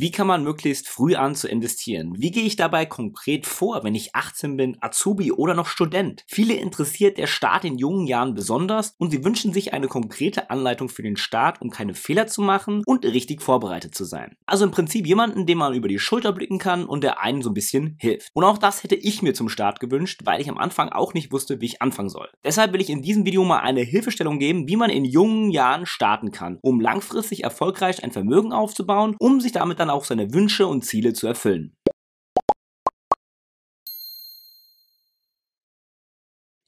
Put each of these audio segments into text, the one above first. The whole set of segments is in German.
Wie kann man möglichst früh an zu investieren? Wie gehe ich dabei konkret vor, wenn ich 18 bin, Azubi oder noch Student? Viele interessiert der Start in jungen Jahren besonders und sie wünschen sich eine konkrete Anleitung für den Start, um keine Fehler zu machen und richtig vorbereitet zu sein. Also im Prinzip jemanden, dem man über die Schulter blicken kann und der einen so ein bisschen hilft. Und auch das hätte ich mir zum Start gewünscht, weil ich am Anfang auch nicht wusste, wie ich anfangen soll. Deshalb will ich in diesem Video mal eine Hilfestellung geben, wie man in jungen Jahren starten kann, um langfristig erfolgreich ein Vermögen aufzubauen, um sich damit dann auch seine Wünsche und Ziele zu erfüllen.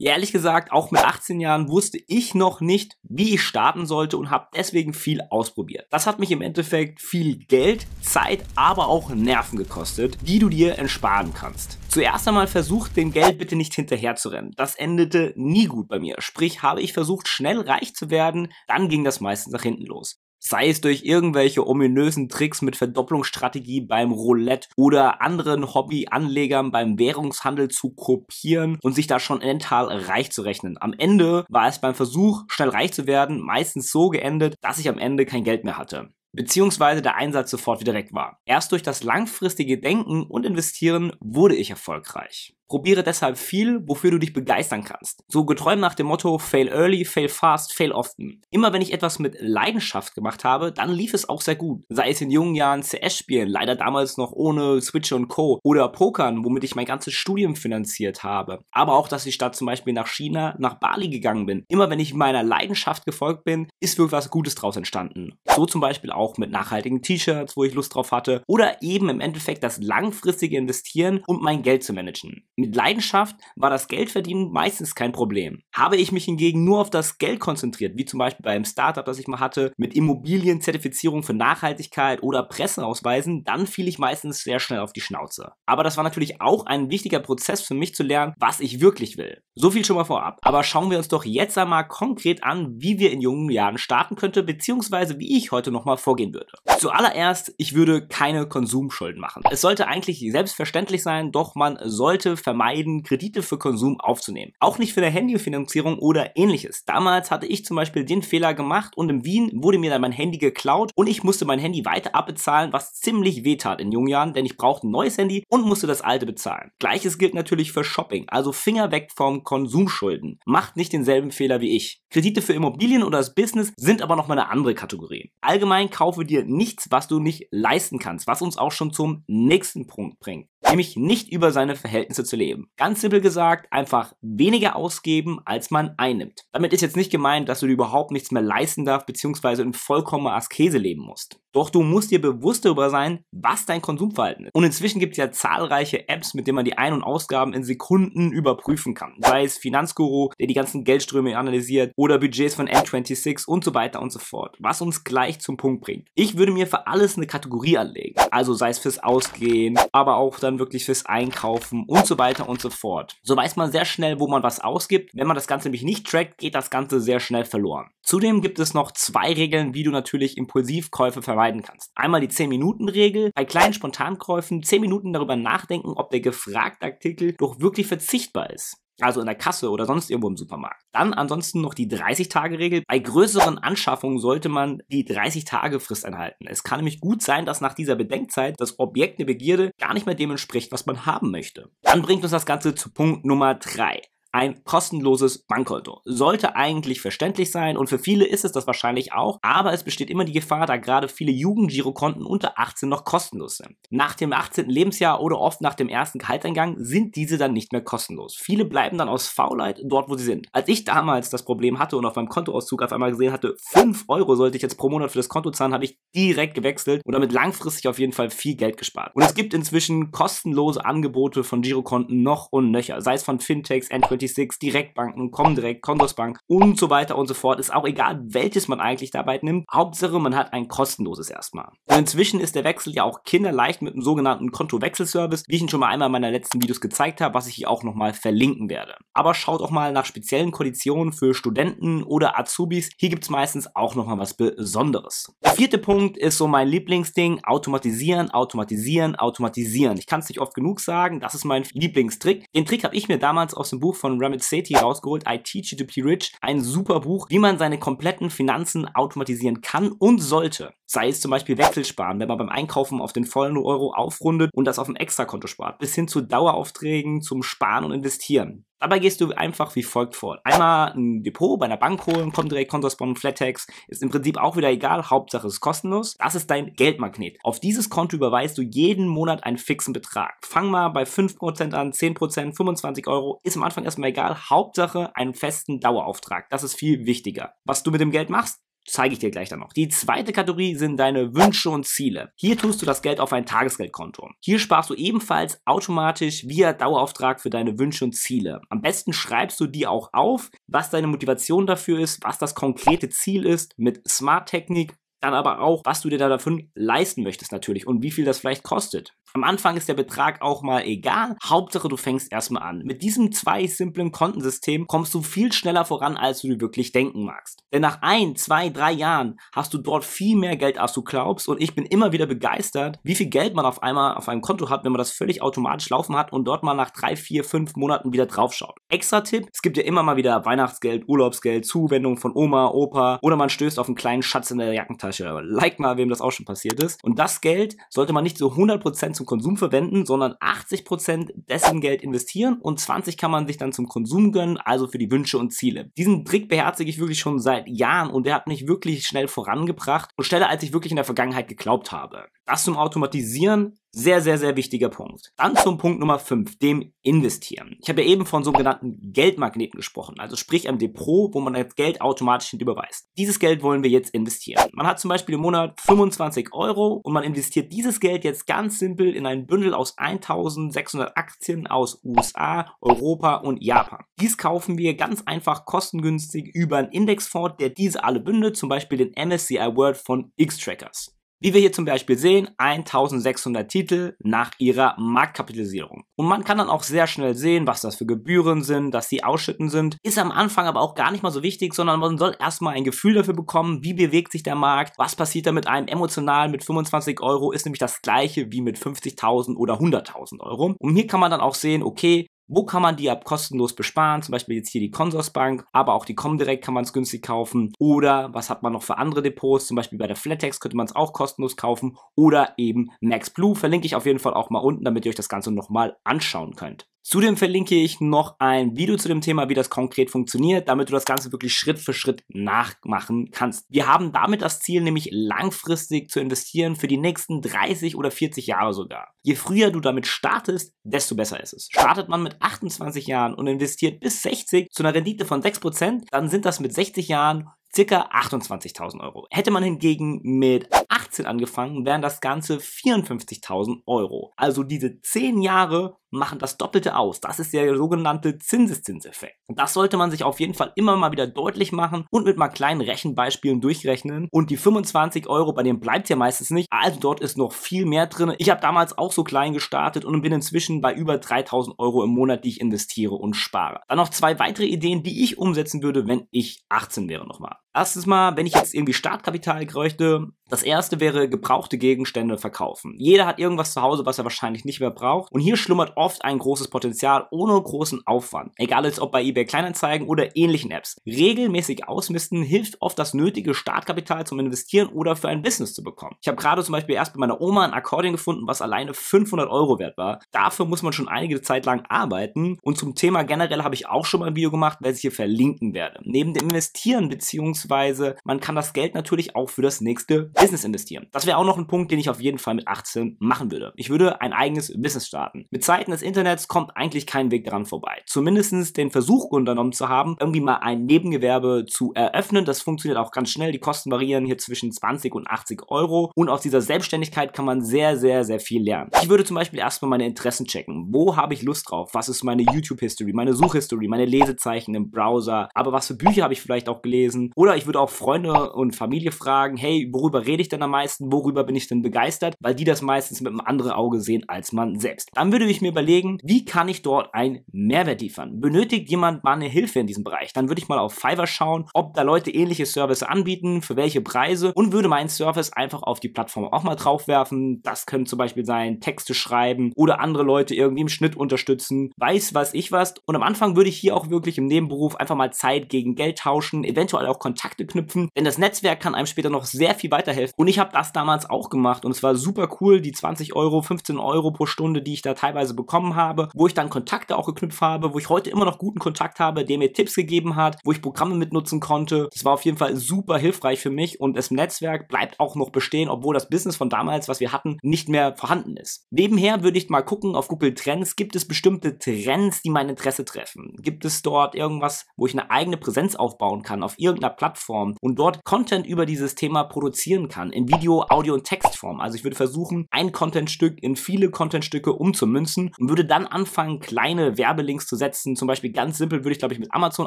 Ehrlich gesagt, auch mit 18 Jahren wusste ich noch nicht, wie ich starten sollte und habe deswegen viel ausprobiert. Das hat mich im Endeffekt viel Geld, Zeit, aber auch Nerven gekostet, die du dir entsparen kannst. Zuerst einmal versucht, dem Geld bitte nicht hinterher zu rennen. Das endete nie gut bei mir. Sprich, habe ich versucht, schnell reich zu werden, dann ging das meistens nach hinten los sei es durch irgendwelche ominösen Tricks mit Verdopplungsstrategie beim Roulette oder anderen Hobbyanlegern beim Währungshandel zu kopieren und sich da schon mental reich zu rechnen. Am Ende war es beim Versuch, schnell reich zu werden, meistens so geendet, dass ich am Ende kein Geld mehr hatte beziehungsweise der Einsatz sofort wieder weg war. Erst durch das langfristige Denken und Investieren wurde ich erfolgreich. Probiere deshalb viel, wofür du dich begeistern kannst. So geträumt nach dem Motto Fail early, fail fast, fail often. Immer wenn ich etwas mit Leidenschaft gemacht habe, dann lief es auch sehr gut. Sei es in jungen Jahren CS spielen, leider damals noch ohne Switch und Co. Oder Pokern, womit ich mein ganzes Studium finanziert habe. Aber auch, dass ich statt zum Beispiel nach China, nach Bali gegangen bin. Immer wenn ich meiner Leidenschaft gefolgt bin, ist wirklich was Gutes draus entstanden. So zum Beispiel auch mit nachhaltigen T-Shirts, wo ich Lust drauf hatte. Oder eben im Endeffekt das langfristige Investieren und mein Geld zu managen. Mit Leidenschaft war das Geldverdienen meistens kein Problem. Habe ich mich hingegen nur auf das Geld konzentriert, wie zum Beispiel beim Startup, das ich mal hatte, mit Immobilienzertifizierung für Nachhaltigkeit oder Presseausweisen, dann fiel ich meistens sehr schnell auf die Schnauze. Aber das war natürlich auch ein wichtiger Prozess für mich zu lernen, was ich wirklich will. So viel schon mal vorab. Aber schauen wir uns doch jetzt einmal konkret an, wie wir in jungen Jahren starten könnte, beziehungsweise wie ich heute nochmal vorgehen würde. Zuallererst, ich würde keine Konsumschulden machen. Es sollte eigentlich selbstverständlich sein, doch man sollte vermeiden, Kredite für Konsum aufzunehmen. Auch nicht für eine Handyfinanzierung oder ähnliches. Damals hatte ich zum Beispiel den Fehler gemacht und in Wien wurde mir dann mein Handy geklaut und ich musste mein Handy weiter abbezahlen, was ziemlich wehtat in jungen Jahren, denn ich brauchte ein neues Handy und musste das alte bezahlen. Gleiches gilt natürlich für Shopping, also Finger weg vom Konsumschulden. Macht nicht denselben Fehler wie ich. Kredite für Immobilien oder das Business sind aber nochmal eine andere Kategorie. Allgemein kaufe dir nichts, was du nicht leisten kannst, was uns auch schon zum nächsten Punkt bringt nämlich nicht über seine Verhältnisse zu leben. Ganz simpel gesagt, einfach weniger ausgeben, als man einnimmt. Damit ist jetzt nicht gemeint, dass du dir überhaupt nichts mehr leisten darfst, beziehungsweise in vollkommener Askese leben musst. Doch du musst dir bewusst darüber sein, was dein Konsumverhalten ist. Und inzwischen gibt es ja zahlreiche Apps, mit denen man die Ein- und Ausgaben in Sekunden überprüfen kann. Sei es Finanzguru, der die ganzen Geldströme analysiert, oder Budgets von N26 und so weiter und so fort. Was uns gleich zum Punkt bringt. Ich würde mir für alles eine Kategorie anlegen. Also sei es fürs Ausgehen, aber auch dann wirklich fürs Einkaufen und so weiter und so fort. So weiß man sehr schnell, wo man was ausgibt. Wenn man das Ganze nämlich nicht trackt, geht das Ganze sehr schnell verloren. Zudem gibt es noch zwei Regeln, wie du natürlich Impulsivkäufe vermeiden kannst. Einmal die 10-Minuten-Regel. Bei kleinen Spontankäufen 10 Minuten darüber nachdenken, ob der gefragte Artikel doch wirklich verzichtbar ist. Also in der Kasse oder sonst irgendwo im Supermarkt. Dann ansonsten noch die 30-Tage-Regel. Bei größeren Anschaffungen sollte man die 30-Tage-Frist einhalten. Es kann nämlich gut sein, dass nach dieser Bedenkzeit das Objekt der Begierde gar nicht mehr dem entspricht, was man haben möchte. Dann bringt uns das Ganze zu Punkt Nummer 3 ein kostenloses Bankkonto. Sollte eigentlich verständlich sein und für viele ist es das wahrscheinlich auch, aber es besteht immer die Gefahr, da gerade viele Jugendgirokonten unter 18 noch kostenlos sind. Nach dem 18. Lebensjahr oder oft nach dem ersten Gehaltseingang sind diese dann nicht mehr kostenlos. Viele bleiben dann aus Faulheit dort, wo sie sind. Als ich damals das Problem hatte und auf meinem Kontoauszug auf einmal gesehen hatte, 5 Euro sollte ich jetzt pro Monat für das Konto zahlen, habe ich direkt gewechselt und damit langfristig auf jeden Fall viel Geld gespart. Und es gibt inzwischen kostenlose Angebote von Girokonten noch und nöcher, sei es von Fintechs, N20 96, Direktbanken, Comdirect, Condorsbank und so weiter und so fort. Ist auch egal, welches man eigentlich dabei nimmt. Hauptsache, man hat ein kostenloses erstmal. Und inzwischen ist der Wechsel ja auch kinderleicht mit einem sogenannten Kontowechselservice, wie ich ihn schon mal einmal in meiner letzten Videos gezeigt habe, was ich hier auch nochmal verlinken werde. Aber schaut auch mal nach speziellen Konditionen für Studenten oder Azubis. Hier gibt es meistens auch nochmal was Besonderes. Der vierte Punkt ist so mein Lieblingsding. Automatisieren, automatisieren, automatisieren. Ich kann es nicht oft genug sagen. Das ist mein Lieblingstrick. Den Trick habe ich mir damals aus dem Buch von von Ramit Sethi rausgeholt, I Teach You to Be Rich. Ein super Buch, wie man seine kompletten Finanzen automatisieren kann und sollte. Sei es zum Beispiel Wechselsparen, wenn man beim Einkaufen auf den vollen Euro aufrundet und das auf dem Extrakonto spart, bis hin zu Daueraufträgen zum Sparen und Investieren. Dabei gehst du einfach wie folgt vor. Einmal ein Depot bei einer Bank holen, kommt direkt Kontospon, Flatex, ist im Prinzip auch wieder egal, Hauptsache ist kostenlos. Das ist dein Geldmagnet. Auf dieses Konto überweist du jeden Monat einen fixen Betrag. Fang mal bei 5% an, 10%, 25 Euro, ist am Anfang erstmal egal, Hauptsache einen festen Dauerauftrag. Das ist viel wichtiger. Was du mit dem Geld machst, zeige ich dir gleich dann noch. Die zweite Kategorie sind deine Wünsche und Ziele. Hier tust du das Geld auf ein Tagesgeldkonto. Hier sparst du ebenfalls automatisch via Dauerauftrag für deine Wünsche und Ziele. Am besten schreibst du die auch auf, was deine Motivation dafür ist, was das konkrete Ziel ist mit Smart Technik dann aber auch, was du dir da davon leisten möchtest natürlich und wie viel das vielleicht kostet. Am Anfang ist der Betrag auch mal egal. Hauptsache, du fängst erstmal an. Mit diesem zwei simplen Kontensystem kommst du viel schneller voran, als du dir wirklich denken magst. Denn nach ein, zwei, drei Jahren hast du dort viel mehr Geld, als du glaubst. Und ich bin immer wieder begeistert, wie viel Geld man auf einmal auf einem Konto hat, wenn man das völlig automatisch laufen hat und dort mal nach drei, vier, fünf Monaten wieder draufschaut. Extra Tipp, es gibt ja immer mal wieder Weihnachtsgeld, Urlaubsgeld, Zuwendung von Oma, Opa oder man stößt auf einen kleinen Schatz in der Jackentasche. Like mal, wem das auch schon passiert ist. Und das Geld sollte man nicht so 100% zum Konsum verwenden, sondern 80% dessen Geld investieren und 20 kann man sich dann zum Konsum gönnen, also für die Wünsche und Ziele. Diesen Trick beherzige ich wirklich schon seit Jahren und der hat mich wirklich schnell vorangebracht und schneller als ich wirklich in der Vergangenheit geglaubt habe. Das zum Automatisieren sehr, sehr, sehr wichtiger Punkt. Dann zum Punkt Nummer 5, dem Investieren. Ich habe ja eben von sogenannten Geldmagneten gesprochen, also sprich einem Depot, wo man das Geld automatisch hinüberweist. Dieses Geld wollen wir jetzt investieren. Man hat zum Beispiel im Monat 25 Euro und man investiert dieses Geld jetzt ganz simpel in ein Bündel aus 1600 Aktien aus USA, Europa und Japan. Dies kaufen wir ganz einfach kostengünstig über einen Indexfonds, der diese alle bündelt, zum Beispiel den MSCI World von X-Trackers. Wie wir hier zum Beispiel sehen, 1600 Titel nach ihrer Marktkapitalisierung. Und man kann dann auch sehr schnell sehen, was das für Gebühren sind, dass sie ausschütten sind. Ist am Anfang aber auch gar nicht mal so wichtig, sondern man soll erstmal ein Gefühl dafür bekommen, wie bewegt sich der Markt, was passiert da mit einem emotional mit 25 Euro, ist nämlich das gleiche wie mit 50.000 oder 100.000 Euro. Und hier kann man dann auch sehen, okay, wo kann man die ab kostenlos besparen? Zum Beispiel jetzt hier die Consorsbank, aber auch die Comdirect kann man es günstig kaufen. Oder was hat man noch für andere Depots? Zum Beispiel bei der Flatex könnte man es auch kostenlos kaufen. Oder eben MaxBlue verlinke ich auf jeden Fall auch mal unten, damit ihr euch das Ganze nochmal anschauen könnt. Zudem verlinke ich noch ein Video zu dem Thema, wie das konkret funktioniert, damit du das Ganze wirklich Schritt für Schritt nachmachen kannst. Wir haben damit das Ziel, nämlich langfristig zu investieren für die nächsten 30 oder 40 Jahre sogar. Je früher du damit startest, desto besser ist es. Startet man mit 28 Jahren und investiert bis 60 zu einer Rendite von 6%, dann sind das mit 60 Jahren circa 28.000 Euro. Hätte man hingegen mit 18 angefangen, wären das Ganze 54.000 Euro. Also diese 10 Jahre machen das Doppelte aus. Das ist der sogenannte Zinseszinseffekt. Und das sollte man sich auf jeden Fall immer mal wieder deutlich machen und mit mal kleinen Rechenbeispielen durchrechnen. Und die 25 Euro, bei denen bleibt ja meistens nicht. Also dort ist noch viel mehr drin. Ich habe damals auch so klein gestartet und bin inzwischen bei über 3000 Euro im Monat, die ich investiere und spare. Dann noch zwei weitere Ideen, die ich umsetzen würde, wenn ich 18 wäre nochmal. Erstens mal, wenn ich jetzt irgendwie Startkapital bräuchte, das erste wäre gebrauchte Gegenstände verkaufen. Jeder hat irgendwas zu Hause, was er wahrscheinlich nicht mehr braucht. Und hier schlummert oft ein großes Potenzial ohne großen Aufwand. Egal jetzt ob bei eBay Kleinanzeigen oder ähnlichen Apps. Regelmäßig ausmisten hilft oft das nötige Startkapital zum Investieren oder für ein Business zu bekommen. Ich habe gerade zum Beispiel erst bei meiner Oma ein Akkordeon gefunden, was alleine 500 Euro wert war. Dafür muss man schon einige Zeit lang arbeiten. Und zum Thema generell habe ich auch schon mal ein Video gemacht, welches ich hier verlinken werde. Neben dem Investieren beziehungsweise man kann das Geld natürlich auch für das nächste Business investieren. Das wäre auch noch ein Punkt, den ich auf jeden Fall mit 18 machen würde. Ich würde ein eigenes Business starten. Mit Zeiten des Internets kommt eigentlich kein Weg daran vorbei. Zumindest den Versuch unternommen zu haben, irgendwie mal ein Nebengewerbe zu eröffnen. Das funktioniert auch ganz schnell. Die Kosten variieren hier zwischen 20 und 80 Euro. Und aus dieser Selbstständigkeit kann man sehr, sehr, sehr viel lernen. Ich würde zum Beispiel erstmal meine Interessen checken. Wo habe ich Lust drauf? Was ist meine YouTube-History, meine Suchhistory, meine Lesezeichen im Browser? Aber was für Bücher habe ich vielleicht auch gelesen? Oder ich würde auch Freunde und Familie fragen, hey, worüber rede ich denn am meisten, worüber bin ich denn begeistert, weil die das meistens mit einem anderen Auge sehen als man selbst. Dann würde ich mir überlegen, wie kann ich dort einen Mehrwert liefern? Benötigt jemand mal eine Hilfe in diesem Bereich? Dann würde ich mal auf Fiverr schauen, ob da Leute ähnliche Services anbieten, für welche Preise und würde meinen Service einfach auf die Plattform auch mal draufwerfen. Das können zum Beispiel sein, Texte schreiben oder andere Leute irgendwie im Schnitt unterstützen, weiß was ich was. Und am Anfang würde ich hier auch wirklich im Nebenberuf einfach mal Zeit gegen Geld tauschen, eventuell auch Kontakte knüpfen, denn das Netzwerk kann einem später noch sehr viel weiterhelfen. Und ich habe das damals auch gemacht und es war super cool, die 20 Euro, 15 Euro pro Stunde, die ich da teilweise bekommen habe, wo ich dann Kontakte auch geknüpft habe, wo ich heute immer noch guten Kontakt habe, der mir Tipps gegeben hat, wo ich Programme mitnutzen konnte. Das war auf jeden Fall super hilfreich für mich und das Netzwerk bleibt auch noch bestehen, obwohl das Business von damals, was wir hatten, nicht mehr vorhanden ist. Nebenher würde ich mal gucken auf Google Trends, gibt es bestimmte Trends, die mein Interesse treffen? Gibt es dort irgendwas, wo ich eine eigene Präsenz aufbauen kann auf irgendeiner Plattform und dort Content über dieses Thema produzieren kann in Video, Audio und Textform? Also ich würde versuchen, ein Contentstück in viele Contentstücke umzumünzen und würde dann anfangen, kleine Werbelinks zu setzen. Zum Beispiel ganz simpel würde ich, glaube ich, mit Amazon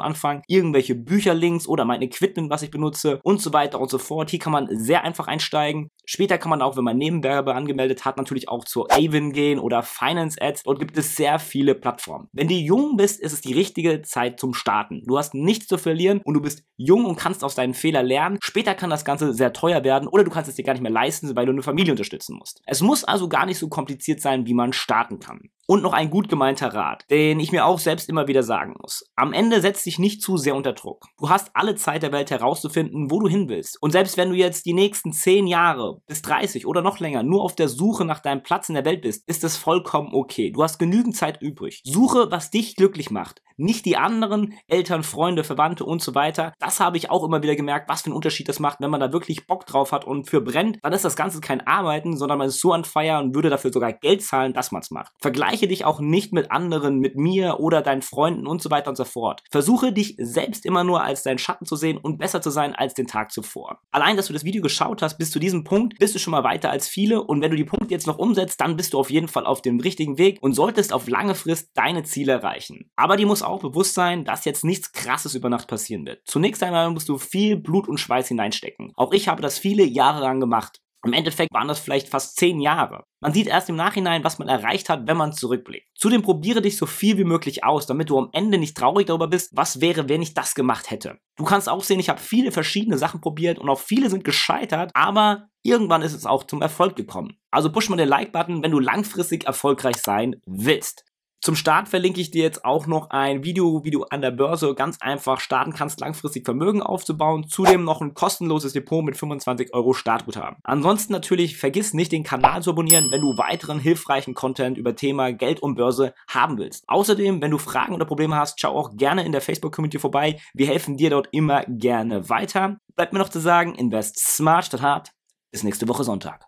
anfangen, irgendwelche Bücherlinks oder mein Equipment, was ich benutze und so weiter und so fort. Hier kann man sehr einfach einsteigen. Später kann man auch, wenn man Nebenwerbe angemeldet hat, natürlich auch zur Avon gehen oder Finance Ads. Dort gibt es sehr viele Plattformen. Wenn du jung bist, ist es die richtige Zeit zum Starten. Du hast nichts zu verlieren und du bist jung und kannst aus deinen Fehlern lernen. Später kann das Ganze sehr teuer werden oder du kannst es dir gar nicht mehr leisten, weil du eine Familie unterstützen musst. Es muss also gar nicht so kompliziert sein, wie man starten kann. Und noch ein gut gemeinter Rat, den ich mir auch selbst immer wieder sagen muss. Am Ende setz dich nicht zu sehr unter Druck. Du hast alle Zeit der Welt herauszufinden, wo du hin willst. Und selbst wenn du jetzt die nächsten 10 Jahre bis 30 oder noch länger nur auf der Suche nach deinem Platz in der Welt bist, ist es vollkommen okay. Du hast genügend Zeit übrig. Suche, was dich glücklich macht nicht die anderen, Eltern, Freunde, Verwandte und so weiter. Das habe ich auch immer wieder gemerkt, was für einen Unterschied das macht, wenn man da wirklich Bock drauf hat und für brennt, dann ist das Ganze kein Arbeiten, sondern man ist so an Feier und würde dafür sogar Geld zahlen, dass man es macht. Vergleiche dich auch nicht mit anderen, mit mir oder deinen Freunden und so weiter und so fort. Versuche dich selbst immer nur als deinen Schatten zu sehen und besser zu sein als den Tag zuvor. Allein, dass du das Video geschaut hast bis zu diesem Punkt, bist du schon mal weiter als viele und wenn du die Punkte jetzt noch umsetzt, dann bist du auf jeden Fall auf dem richtigen Weg und solltest auf lange Frist deine Ziele erreichen. Aber die muss auch bewusst sein, dass jetzt nichts krasses über Nacht passieren wird. Zunächst einmal musst du viel Blut und Schweiß hineinstecken. Auch ich habe das viele Jahre lang gemacht. Im Endeffekt waren das vielleicht fast zehn Jahre. Man sieht erst im Nachhinein, was man erreicht hat, wenn man zurückblickt. Zudem probiere dich so viel wie möglich aus, damit du am Ende nicht traurig darüber bist, was wäre, wenn ich das gemacht hätte. Du kannst auch sehen, ich habe viele verschiedene Sachen probiert und auch viele sind gescheitert, aber irgendwann ist es auch zum Erfolg gekommen. Also push mal den Like-Button, wenn du langfristig erfolgreich sein willst. Zum Start verlinke ich dir jetzt auch noch ein Video, wie du an der Börse ganz einfach starten kannst, langfristig Vermögen aufzubauen. Zudem noch ein kostenloses Depot mit 25 Euro Startguthaben. Ansonsten natürlich vergiss nicht, den Kanal zu abonnieren, wenn du weiteren hilfreichen Content über Thema Geld und Börse haben willst. Außerdem, wenn du Fragen oder Probleme hast, schau auch gerne in der Facebook-Community vorbei. Wir helfen dir dort immer gerne weiter. Bleibt mir noch zu sagen, invest smart statt hart. Bis nächste Woche Sonntag.